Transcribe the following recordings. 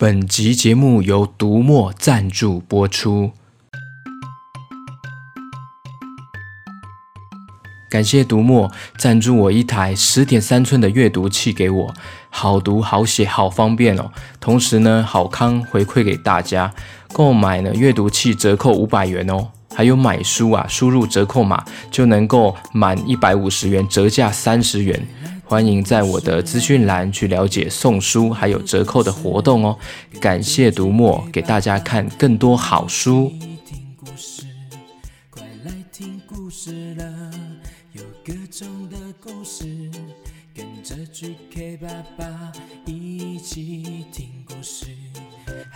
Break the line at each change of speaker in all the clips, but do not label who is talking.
本集节目由读墨赞助播出，感谢读墨赞助我一台十点三寸的阅读器给我，好读好写好方便哦。同时呢，好康回馈给大家，购买呢阅读器折扣五百元哦。还有买书啊，输入折扣码就能够满一百五十元，折价三十元。欢迎在我的资讯栏去了解送书还有折扣的活动哦。感谢读墨，给大家看更多好书。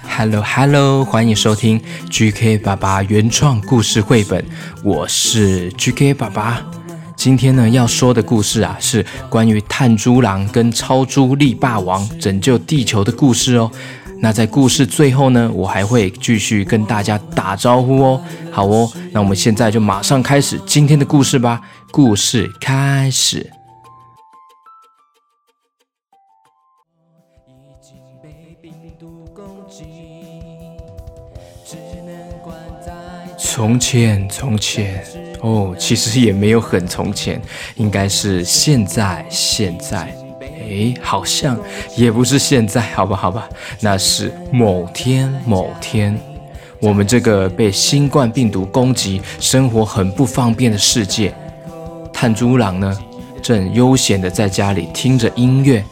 Hello Hello，欢迎收听 GK 爸爸原创故事绘本，我是 GK 爸爸。今天呢要说的故事啊，是关于炭猪狼跟超猪力霸王拯救地球的故事哦。那在故事最后呢，我还会继续跟大家打招呼哦。好哦，那我们现在就马上开始今天的故事吧。故事开始。从前，从前。哦，其实也没有很从前，应该是现在。现在，哎，好像也不是现在，好吧，好吧，那是某天，某天，我们这个被新冠病毒攻击、生活很不方便的世界，炭猪郎呢，正悠闲的在家里听着音乐。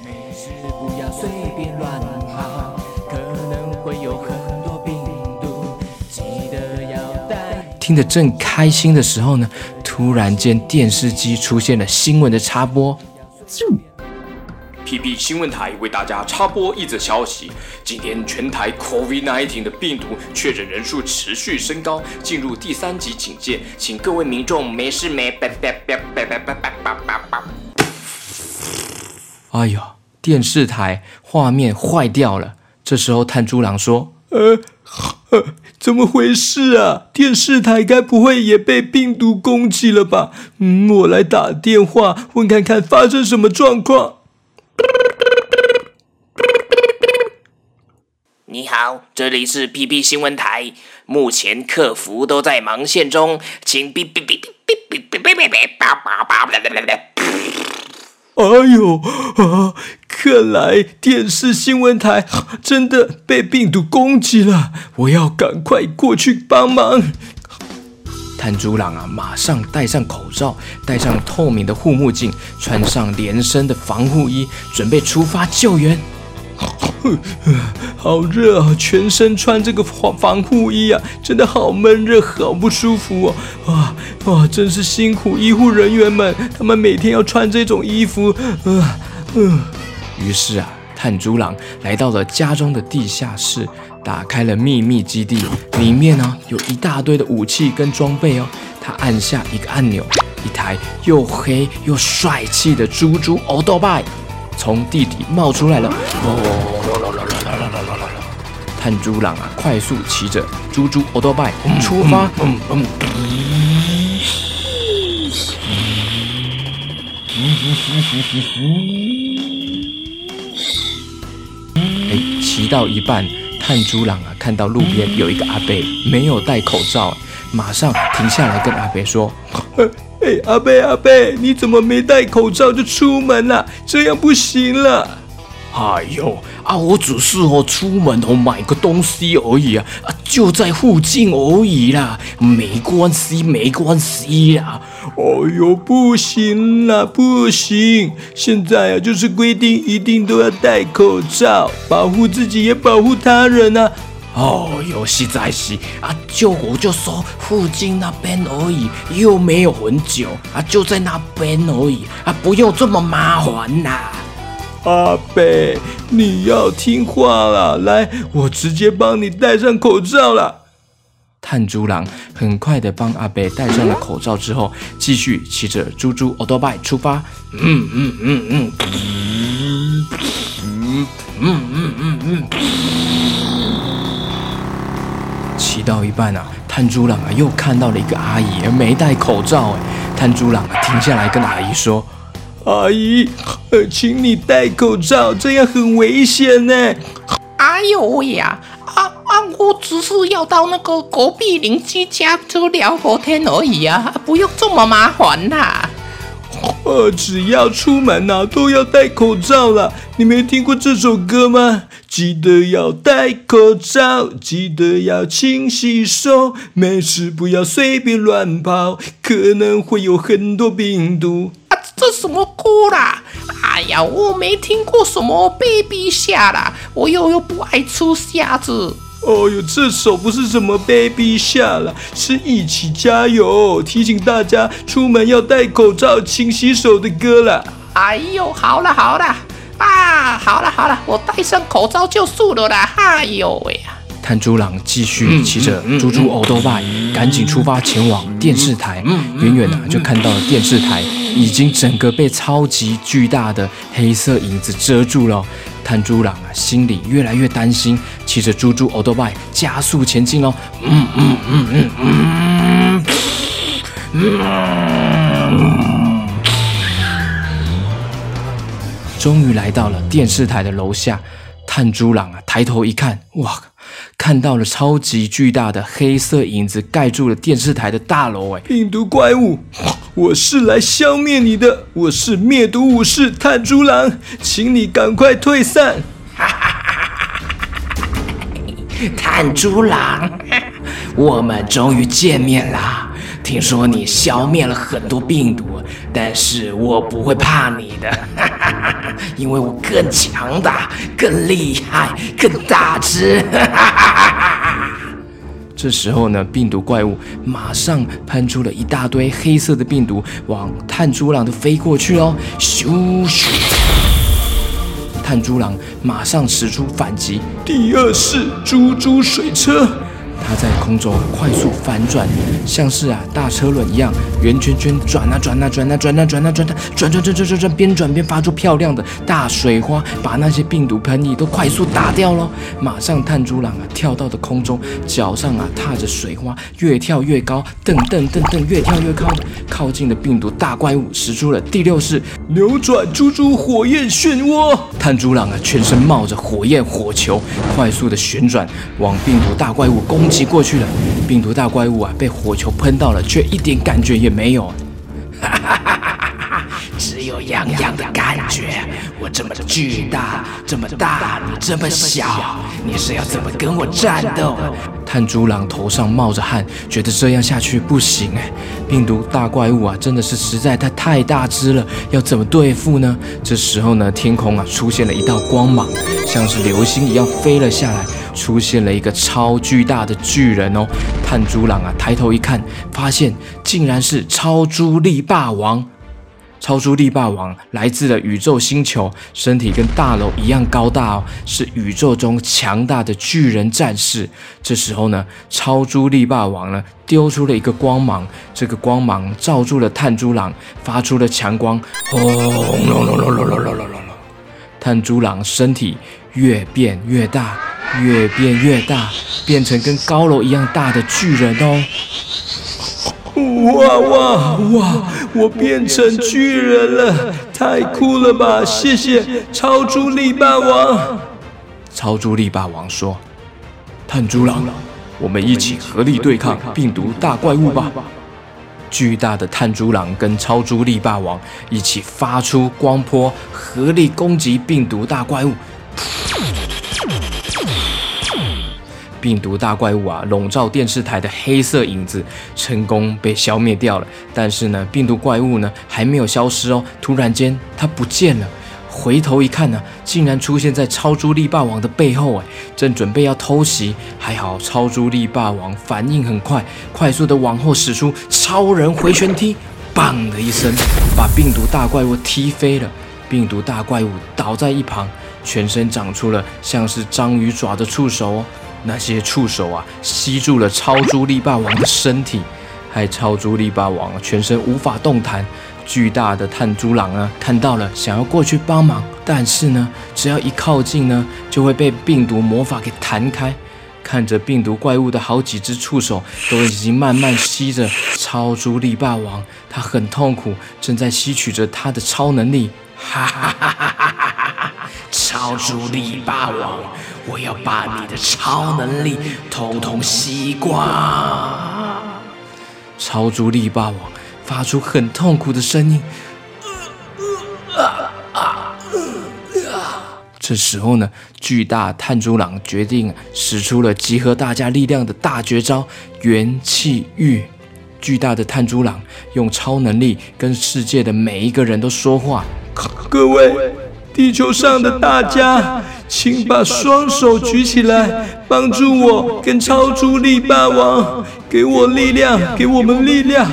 听得正开心的时候呢，突然间电视机出现了新闻的插播。
PP 新闻台为大家插播一则消息：今天全台 COVID-19 的病毒确诊人数持续升高，进入第三级警戒，请各位民众没事没。
哎呀，电视台画面坏掉了。这时候炭猪狼说：“呃。”怎么回事啊？电视台该不会也被病毒攻击了吧？嗯，我来打电话问看看发生什么状况。
你好，这里是 PP 新闻台，目前客服都在忙线中，请哔哔哔哔哔哔哔哔哔叭叭叭叭叭叭。
哎呦啊！看来电视新闻台 真的被病毒攻击了，我要赶快过去帮忙。炭猪狼啊，马上戴上口罩，戴上透明的护目镜，穿上连身的防护衣，准备出发救援。好热啊！全身穿这个防防护衣啊，真的好闷热，好不舒服哦！哇哇，真是辛苦医护人员们，他们每天要穿这种衣服。啊嗯。于是啊，炭猪郎来到了家中的地下室，打开了秘密基地，里面呢有一大堆的武器跟装备哦。他按下一个按钮，一台又黑又帅气的猪猪欧多拜。从地底冒出来了！炭猪郎啊，快速骑着猪猪奥多拜出发！骑到一半，探猪郎啊，看到路边有一个阿伯没有戴口罩，马上停下来跟阿伯说。哎，阿贝阿贝，你怎么没戴口罩就出门了？这样不行了！
哎呦，啊，我只是哦出门哦买个东西而已啊，啊就在附近而已啦，没关系没关系啦。
哎呦，不行啦，不行！现在啊就是规定一定都要戴口罩，保护自己也保护他人啊。
哦哟，实在是啊，就我就说附近那边而已，又没有很久啊，就在那边而已啊，不用这么麻烦呐。
阿北，你要听话了，来，我直接帮你戴上口罩了。炭猪郎很快的帮阿北戴上了口罩之后，继续骑着猪猪奥多拜出发。嗯嗯嗯嗯嗯嗯嗯嗯嗯。骑到一半啊，炭猪郎啊又看到了一个阿姨，没戴口罩哎。炭猪郎啊停下来跟阿姨说：“阿姨，请你戴口罩，这样很危险呢。”
啊哎呦喂呀！啊啊！我只是要到那个隔壁邻居家就聊会天而已啊，不用这么麻烦啦。
呃，只要出门呐，都要戴口罩了。你没听过这首歌吗？记得要戴口罩，记得要勤洗手，没事不要随便乱跑，可能会有很多病毒。
啊，这什么歌啦？哎呀，我没听过什么 baby 下啦，我又又不爱出瞎子。
哦哟，这首不是什么 baby 下了，是一起加油，提醒大家出门要戴口罩、勤洗手的歌了。
哎呦，好了好了，啊，好了好了，我戴上口罩就素了啦。哎呦喂呀！
炭猪郎继续骑着猪猪欧多拜，赶紧出发前往电视台。远远的就看到了电视台已经整个被超级巨大的黑色影子遮住了。炭猪狼啊，心里越来越担心，骑着猪猪欧多拜加速前进哦。嗯嗯嗯嗯嗯。终于来到了电视台的楼下，炭猪狼啊，抬头一看，哇！看到了超级巨大的黑色影子盖住了电视台的大楼，哎，
病毒怪物，我是来消灭你的，我是灭毒武士炭猪狼，请你赶快退散。
炭猪狼，我们终于见面了。听说你消灭了很多病毒，但是我不会怕你的，哈哈哈因为我更强大、更厉害、更大只。
这时候呢，病毒怪物马上喷出了一大堆黑色的病毒，往炭猪狼的飞过去哦！咻咻！炭猪狼马上使出反击，
第二式猪猪水车。
它在空中快速反转，像是啊大车轮一样，圆圈圈转啊转啊转啊转啊转啊转啊转转转转转转，边转边发出漂亮的大水花，把那些病毒喷嚏都快速打掉了。马上炭猪狼啊跳到了空中，脚上啊踏着水花，越跳越高，噔噔噔噔，越跳越高，靠近了病毒大怪物，使出了第六式
扭转猪猪火焰漩涡。
炭猪狼啊全身冒着火焰火球，快速的旋转，往病毒大怪物攻。挤过去了，病毒大怪物啊，被火球喷到了，却一点感觉也没有。
只有痒痒的感觉。我这么巨大，这么大，你这么小，你是要怎么跟我战斗？
炭猪狼头上冒着汗，觉得这样下去不行哎。病毒大怪物啊，真的是实在太太大只了，要怎么对付呢？这时候呢，天空啊出现了一道光芒，像是流星一样飞了下来。出现了一个超巨大的巨人哦！炭猪狼啊，抬头一看，发现竟然是超猪力霸王。超猪力霸王来自了宇宙星球，身体跟大楼一样高大哦，是宇宙中强大的巨人战士。这时候呢，超猪力霸王呢丢出了一个光芒，这个光芒照住了炭猪狼，发出了强光，轰隆隆隆隆隆隆隆！炭猪狼身体越变越大。越变越大，变成跟高楼一样大的巨人哦！
哇哇哇！我变成巨人了，太酷了吧！谢谢超猪力霸王。
超猪力霸王说：“炭猪狼，我们一起合力对抗病毒大怪物吧！”巨大的炭猪狼跟超猪力霸王一起发出光波，合力攻击病毒大怪物。病毒大怪物啊，笼罩电视台的黑色影子成功被消灭掉了。但是呢，病毒怪物呢还没有消失哦。突然间，它不见了。回头一看呢，竟然出现在超猪力霸王的背后，哎，正准备要偷袭。还好超猪力霸王反应很快，快速的往后使出超人回旋踢，砰的一声，把病毒大怪物踢飞了。病毒大怪物倒在一旁，全身长出了像是章鱼爪的触手哦。那些触手啊，吸住了超猪力霸王的身体，害超猪力霸王全身无法动弹。巨大的炭猪狼啊，看到了，想要过去帮忙，但是呢，只要一靠近呢，就会被病毒魔法给弹开。看着病毒怪物的好几只触手都已经慢慢吸着超猪力霸王，他很痛苦，正在吸取着他的超能力。哈哈哈哈哈哈！超
超猪力霸王，我要把你的超能力统统吸光！
超猪力霸王发出很痛苦的声音。这时候呢，巨大炭猪狼决定使出了集合大家力量的大绝招——元气玉。巨大的炭猪狼用超能力跟世界的每一个人都说话。
各位，地球上的大家，请把双手举起来，帮助我跟超猪力霸王，给我力量，给我们力量。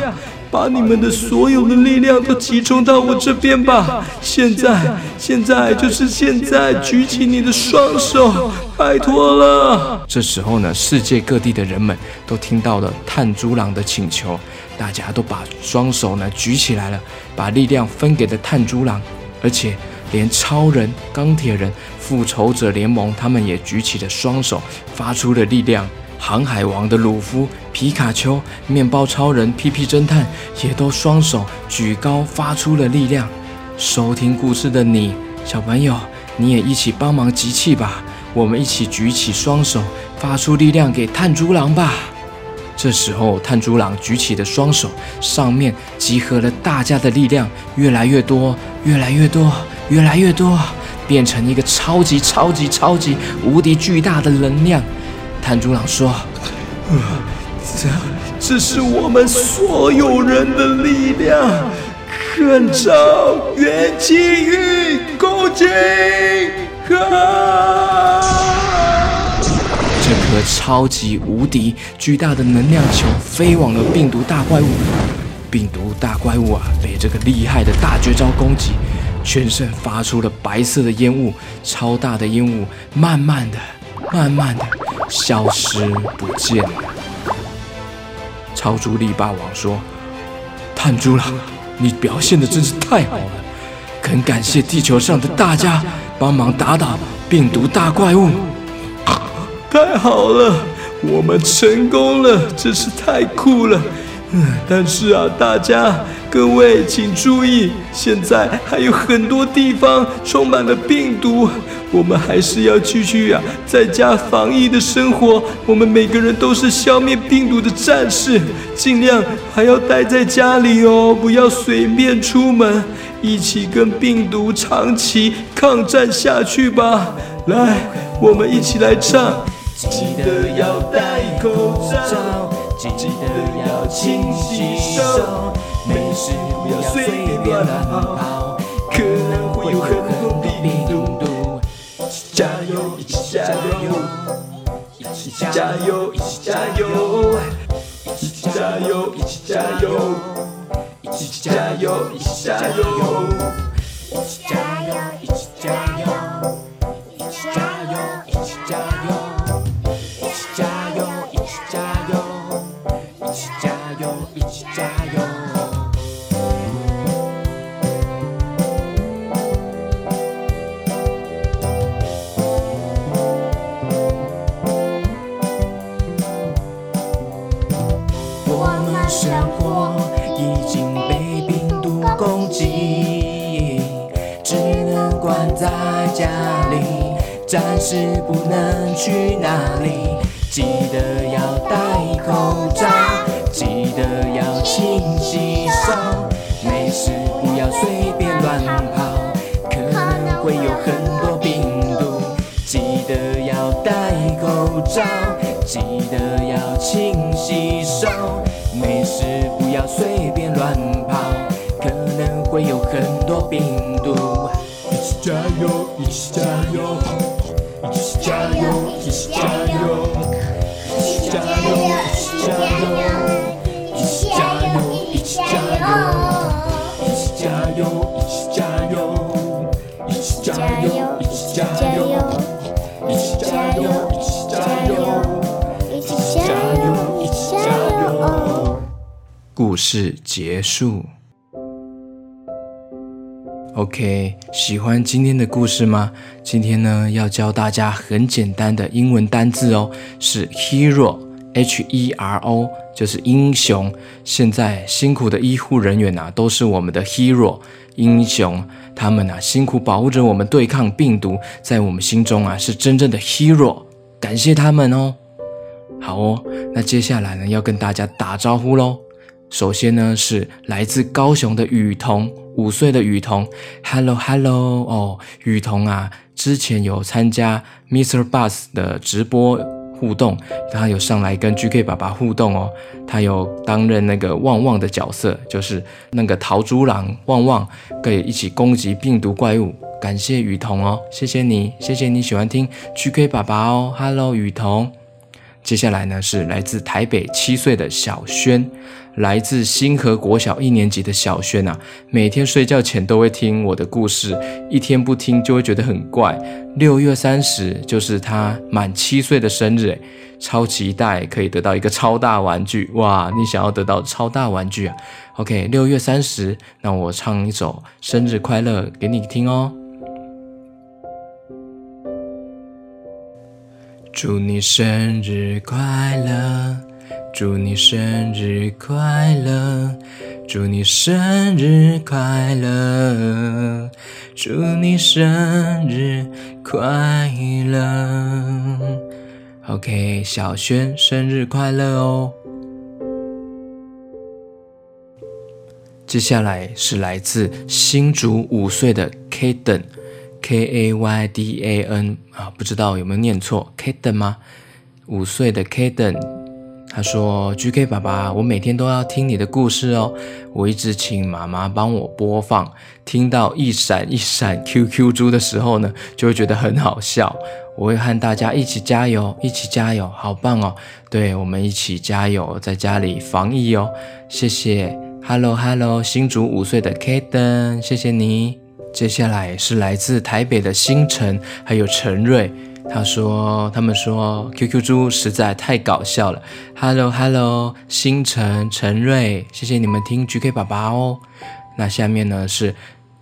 把你们的所有的力量都集中到我这边吧！现在，现在就是现在，举起你的双手，拜托了！
这时候呢，世界各地的人们都听到了炭猪郎的请求，大家都把双手呢举起来了，把力量分给了炭猪郎，而且连超人、钢铁人、复仇者联盟他们也举起了双手，发出了力量。航海王的鲁夫、皮卡丘、面包超人、屁屁侦探也都双手举高，发出了力量。收听故事的你，小朋友，你也一起帮忙集气吧！我们一起举起双手，发出力量给炭猪狼吧！这时候，炭猪狼举起的双手上面集合了大家的力量，越来越多，越来越多，越来越多，变成一个超级超级超级无敌巨大的能量。炭猪狼说：“
这这是我们所有人的力量，看招元气玉攻击！”
这颗超级无敌巨大的能量球飞往了病毒大怪物。病毒大怪物啊，被这个厉害的大绝招攻击，全身发出了白色的烟雾，超大的烟雾慢慢的。慢慢的消失不见了。超猪力霸王说：“炭猪郎，你表现的真是太好了，很感谢地球上的大家帮忙打倒病毒大怪物。
太好了，我们成功了，真是太酷了。嗯，但是啊，大家。”各位请注意，现在还有很多地方充满了病毒，我们还是要继续啊，在家防疫的生活。我们每个人都是消灭病毒的战士，尽量还要待在家里哦，不要随便出门，一起跟病毒长期抗战下去吧。来，我们一起来唱，记得要戴口罩，记得要勤洗手。没事，不要随便乱跑，可能会有很多病毒。一起加油，一起加油，一起加油，一起加油，一起加油，一起加油，一起加油，一起加油，一起加油，一起加油，暂时不能去哪里，记得要戴口罩，记得要勤洗手，没事不要随便乱跑，可能会有很多病毒。记得要戴口罩，记得要勤洗手，没事不要随便乱跑，可能会有很多病毒。一起加油，一起加油。一起加油！一起加油！一起加油！一起加油！一起加油！一起加油！一起加油！一起加油！一起加油！一起加油！一起加油！一起加油！一起加油！故事结束。OK，喜欢今天的故事吗？今天呢，要教大家很简单的英文单字哦，是 hero
H E R O 就是英雄。现在辛苦的医护人员啊，都是我们的 hero 英雄。他们啊，辛苦保护着我们对抗病毒，在我们心中啊，是真正的 hero。感谢他们哦。好哦，那接下来呢，要跟大家打招呼喽。首先呢，是来自高雄的雨桐，五岁的雨桐，Hello Hello 哦，雨桐啊，之前有参加 Mr. Bus 的直播互动，他有上来跟 GK 爸爸互动哦，他有担任那个旺旺的角色，就是那个桃猪狼旺旺，可以一起攻击病毒怪物。感谢雨桐哦，谢谢你，谢谢你喜欢听 GK 爸爸哦，Hello 雨桐。接下来呢，是来自台北七岁的小轩。来自星河国小一年级的小轩啊，每天睡觉前都会听我的故事，一天不听就会觉得很怪。六月三十就是他满七岁的生日，超期待可以得到一个超大玩具哇！你想要得到超大玩具啊？OK，六月三十，那我唱一首生日快乐给你听哦。祝你生日快乐。祝你生日快乐！祝你生日快乐！祝你生日快乐！OK，小轩生日快乐哦！接下来是来自新竹五岁的 Kaden K A Y D A N 啊，不知道有没有念错，Kaden 吗？五岁的 Kaden。他说：“GK 爸爸，我每天都要听你的故事哦。我一直请妈妈帮我播放，听到一闪一闪 QQ 猪的时候呢，就会觉得很好笑。我会和大家一起加油，一起加油，好棒哦！对我们一起加油，在家里防疫哦。谢谢，Hello Hello，新竹五岁的 Kaden，谢谢你。接下来是来自台北的星辰，还有陈瑞。”他说：“他们说 QQ 猪实在太搞笑了。”Hello Hello，星辰陈瑞，谢谢你们听 GK 爸爸哦。那下面呢是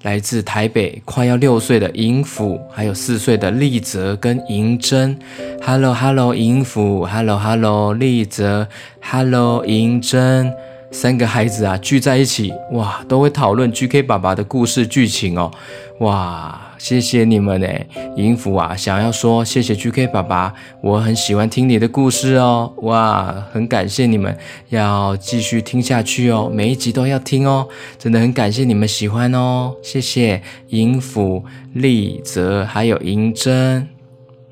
来自台北快要六岁的银甫，还有四岁的丽泽跟银珍。Hello Hello，银甫，Hello Hello，丽泽，Hello 银珍，三个孩子啊聚在一起，哇，都会讨论 GK 爸爸的故事剧情哦，哇。谢谢你们哎，音符啊，想要说谢谢 GK 爸爸，我很喜欢听你的故事哦，哇，很感谢你们，要继续听下去哦，每一集都要听哦，真的很感谢你们喜欢哦，谢谢银福、丽泽还有银珍。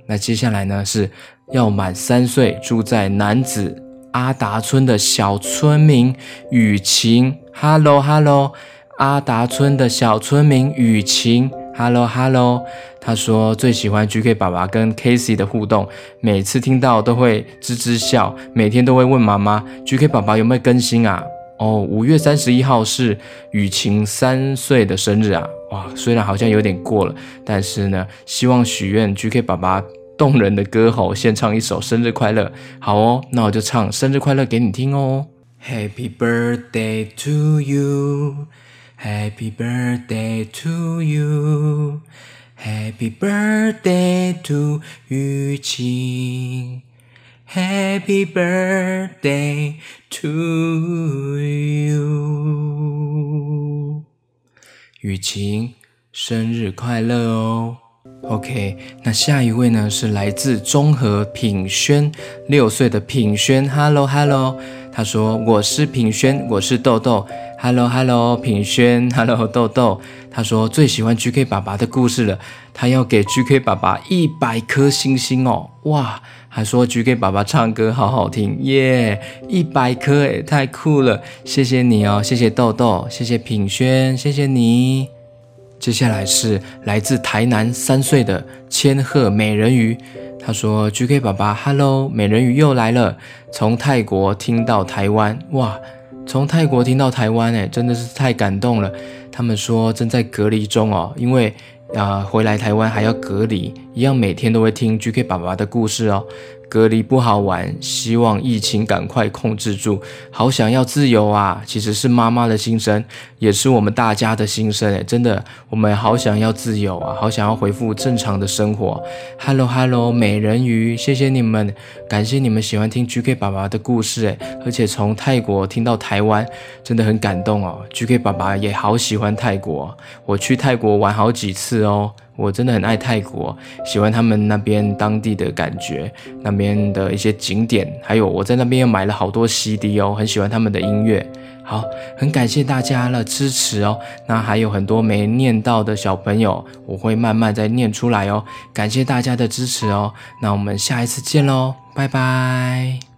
那接下来呢是要满三岁，住在男子阿达村的小村民雨晴，Hello Hello，阿达村的小村民雨晴。Hello Hello，他说最喜欢 GK 爸爸跟 k a s e y 的互动，每次听到都会吱吱笑，每天都会问妈妈 GK 爸爸有没有更新啊？哦，五月三十一号是雨晴三岁的生日啊！哇，虽然好像有点过了，但是呢，希望许愿 GK 爸爸动人的歌喉，先唱一首生日快乐。好哦，那我就唱生日快乐给你听哦。Happy birthday to you。Happy birthday to you, Happy birthday to 雨晴，Happy birthday to you，雨晴，生日快乐哦！OK，那下一位呢是来自中和品轩，六岁的品轩，Hello Hello，他说我是品轩，我是豆豆。Hello Hello，品轩，Hello 豆豆，他说最喜欢 GK 爸爸的故事了，他要给 GK 爸爸一百颗星星哦，哇，还说 GK 爸爸唱歌好好听。耶，一百颗诶，太酷了，谢谢你哦，谢谢豆豆，谢谢品轩，谢谢你。接下来是来自台南三岁的千鹤美人鱼，他说 GK 爸爸，Hello，美人鱼又来了，从泰国听到台湾，哇。从泰国听到台湾，哎，真的是太感动了。他们说正在隔离中哦，因为啊回来台湾还要隔离，一样每天都会听 GK 爸爸的故事哦。隔离不好玩，希望疫情赶快控制住。好想要自由啊！其实是妈妈的心声，也是我们大家的心声诶，真的，我们好想要自由啊，好想要恢复正常的生活。Hello Hello，美人鱼，谢谢你们，感谢你们喜欢听 GK 爸爸的故事诶，而且从泰国听到台湾，真的很感动哦。GK 爸爸也好喜欢泰国，我去泰国玩好几次哦。我真的很爱泰国，喜欢他们那边当地的感觉，那边的一些景点，还有我在那边又买了好多 CD 哦，很喜欢他们的音乐。好，很感谢大家的支持哦。那还有很多没念到的小朋友，我会慢慢再念出来哦。感谢大家的支持哦。那我们下一次见喽，拜拜。